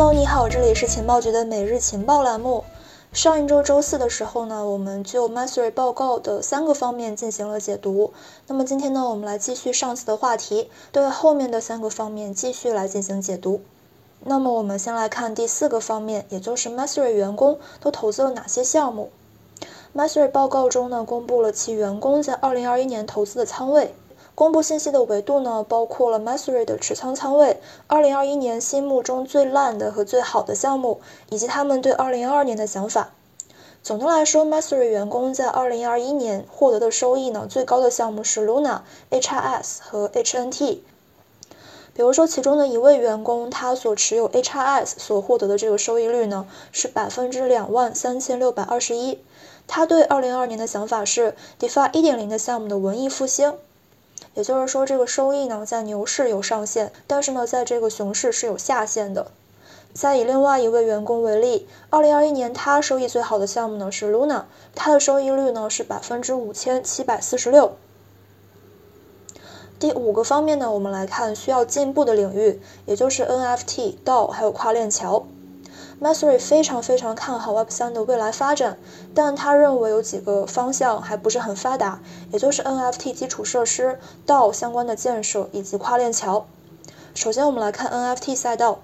Hello，你好，这里是情报局的每日情报栏目。上一周周四的时候呢，我们就 Mastery 报告的三个方面进行了解读。那么今天呢，我们来继续上次的话题，对后面的三个方面继续来进行解读。那么我们先来看第四个方面，也就是 Mastery 员工都投资了哪些项目。Mastery 报告中呢，公布了其员工在2021年投资的仓位。公布信息的维度呢，包括了 Mastery 的持仓仓位、2021年心目中最烂的和最好的项目，以及他们对2022年的想法。总的来说，Mastery 员工在2021年获得的收益呢，最高的项目是 Luna、HRS 和 HNT。比如说，其中的一位员工，他所持有 HRS 所获得的这个收益率呢，是百分之两万三千六百二十一。他对2022年的想法是 DeFi 1.0的项目的文艺复兴。也就是说，这个收益呢，在牛市有上限，但是呢，在这个熊市是有下限的。再以另外一位员工为例，二零二一年他收益最好的项目呢是 Luna，它的收益率呢是百分之五千七百四十六。第五个方面呢，我们来看需要进步的领域，也就是 NFT、DAO 还有跨链桥。Mastery 非常非常看好 Web3 的未来发展，但他认为有几个方向还不是很发达，也就是 NFT 基础设施、道相关的建设以及跨链桥。首先，我们来看 NFT 赛道。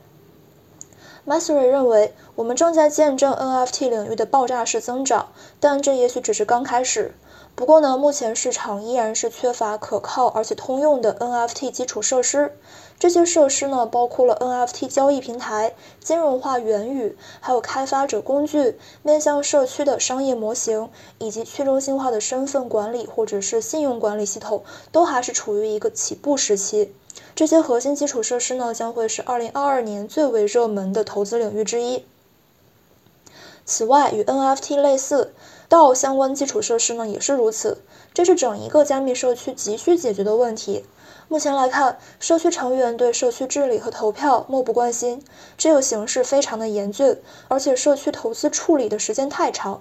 Mastery 认为，我们正在见证 NFT 领域的爆炸式增长，但这也许只是刚开始。不过呢，目前市场依然是缺乏可靠而且通用的 NFT 基础设施。这些设施呢，包括了 NFT 交易平台、金融化元宇，还有开发者工具、面向社区的商业模型，以及去中心化的身份管理或者是信用管理系统，都还是处于一个起步时期。这些核心基础设施呢，将会是2022年最为热门的投资领域之一。此外，与 NFT 类似。道相关基础设施呢也是如此，这是整一个加密社区急需解决的问题。目前来看，社区成员对社区治理和投票漠不关心，这个形势非常的严峻，而且社区投资处理的时间太长。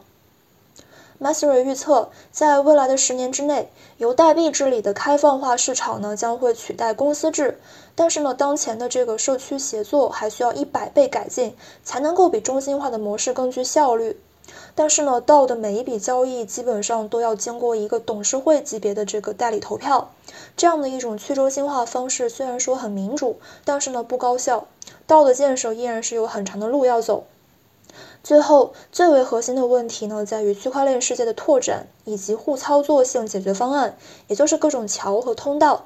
Mastery 预测，在未来的十年之内，由代币治理的开放化市场呢将会取代公司制。但是呢，当前的这个社区协作还需要一百倍改进，才能够比中心化的模式更具效率。但是呢，道的每一笔交易基本上都要经过一个董事会级别的这个代理投票，这样的一种去中心化方式虽然说很民主，但是呢不高效，道的建设依然是有很长的路要走。最后，最为核心的问题呢，在于区块链世界的拓展以及互操作性解决方案，也就是各种桥和通道。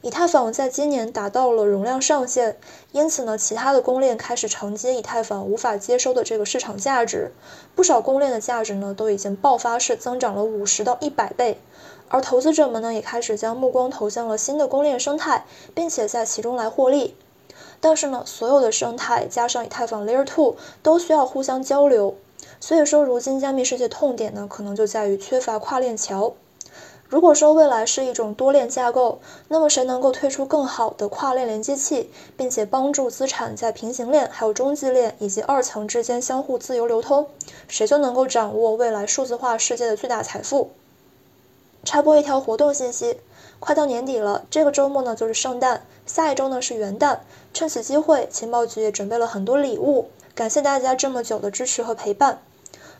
以太坊在今年达到了容量上限，因此呢，其他的公链开始承接以太坊无法接收的这个市场价值，不少公链的价值呢都已经爆发式增长了五十到一百倍，而投资者们呢也开始将目光投向了新的公链生态，并且在其中来获利。但是呢，所有的生态加上以太坊 Layer to 都需要互相交流，所以说如今加密世界痛点呢，可能就在于缺乏跨链桥。如果说未来是一种多链架构，那么谁能够推出更好的跨链连接器，并且帮助资产在平行链、还有中继链以及二层之间相互自由流通，谁就能够掌握未来数字化世界的巨大财富。插播一条活动信息，快到年底了，这个周末呢就是圣诞，下一周呢是元旦，趁此机会，情报局也准备了很多礼物，感谢大家这么久的支持和陪伴。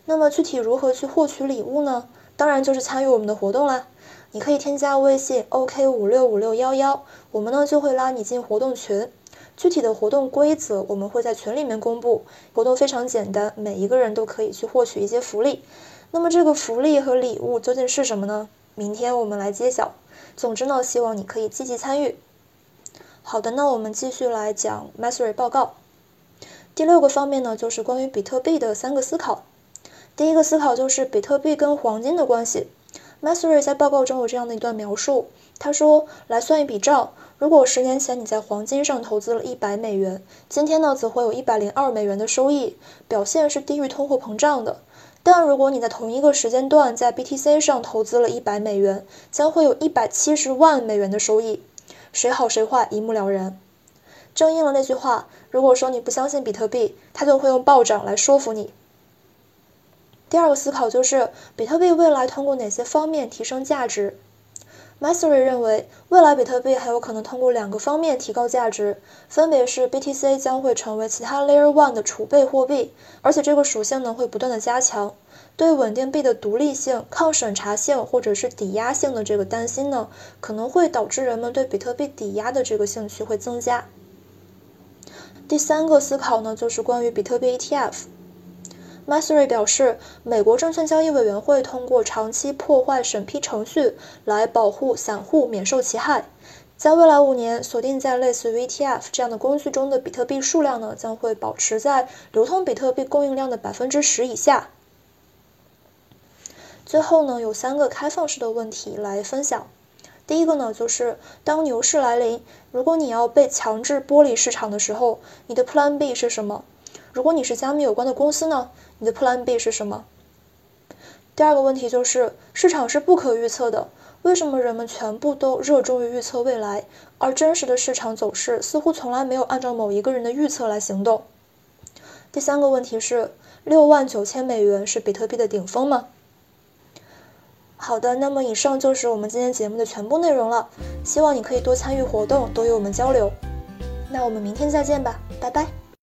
那么具体如何去获取礼物呢？当然就是参与我们的活动啦。你可以添加微信 OK 五六五六幺幺，我们呢就会拉你进活动群。具体的活动规则我们会在群里面公布。活动非常简单，每一个人都可以去获取一些福利。那么这个福利和礼物究竟是什么呢？明天我们来揭晓。总之呢，希望你可以积极参与。好的，那我们继续来讲 Mastery 报告。第六个方面呢，就是关于比特币的三个思考。第一个思考就是比特币跟黄金的关系。Mastery 在报告中有这样的一段描述，他说：“来算一笔账，如果十年前你在黄金上投资了一百美元，今天呢则会有一百零二美元的收益，表现是低于通货膨胀的。但如果你在同一个时间段在 BTC 上投资了一百美元，将会有一百七十万美元的收益。谁好谁坏一目了然。正应了那句话：如果说你不相信比特币，它就会用暴涨来说服你。”第二个思考就是，比特币未来通过哪些方面提升价值 Mastery 认为，未来比特币还有可能通过两个方面提高价值，分别是 BTC 将会成为其他 Layer One 的储备货币，而且这个属性呢会不断的加强。对稳定币的独立性、抗审查性或者是抵押性的这个担心呢，可能会导致人们对比特币抵押的这个兴趣会增加。第三个思考呢，就是关于比特币 ETF。Mastery 表示，美国证券交易委员会通过长期破坏审批程序来保护散户免受其害。在未来五年，锁定在类似于 ETF 这样的工具中的比特币数量呢，将会保持在流通比特币供应量的百分之十以下。最后呢，有三个开放式的问题来分享。第一个呢，就是当牛市来临，如果你要被强制剥离市场的时候，你的 Plan B 是什么？如果你是加密有关的公司呢，你的 Plan B 是什么？第二个问题就是市场是不可预测的，为什么人们全部都热衷于预测未来，而真实的市场走势似乎从来没有按照某一个人的预测来行动？第三个问题是六万九千美元是比特币的顶峰吗？好的，那么以上就是我们今天节目的全部内容了，希望你可以多参与活动，多与我们交流。那我们明天再见吧，拜拜。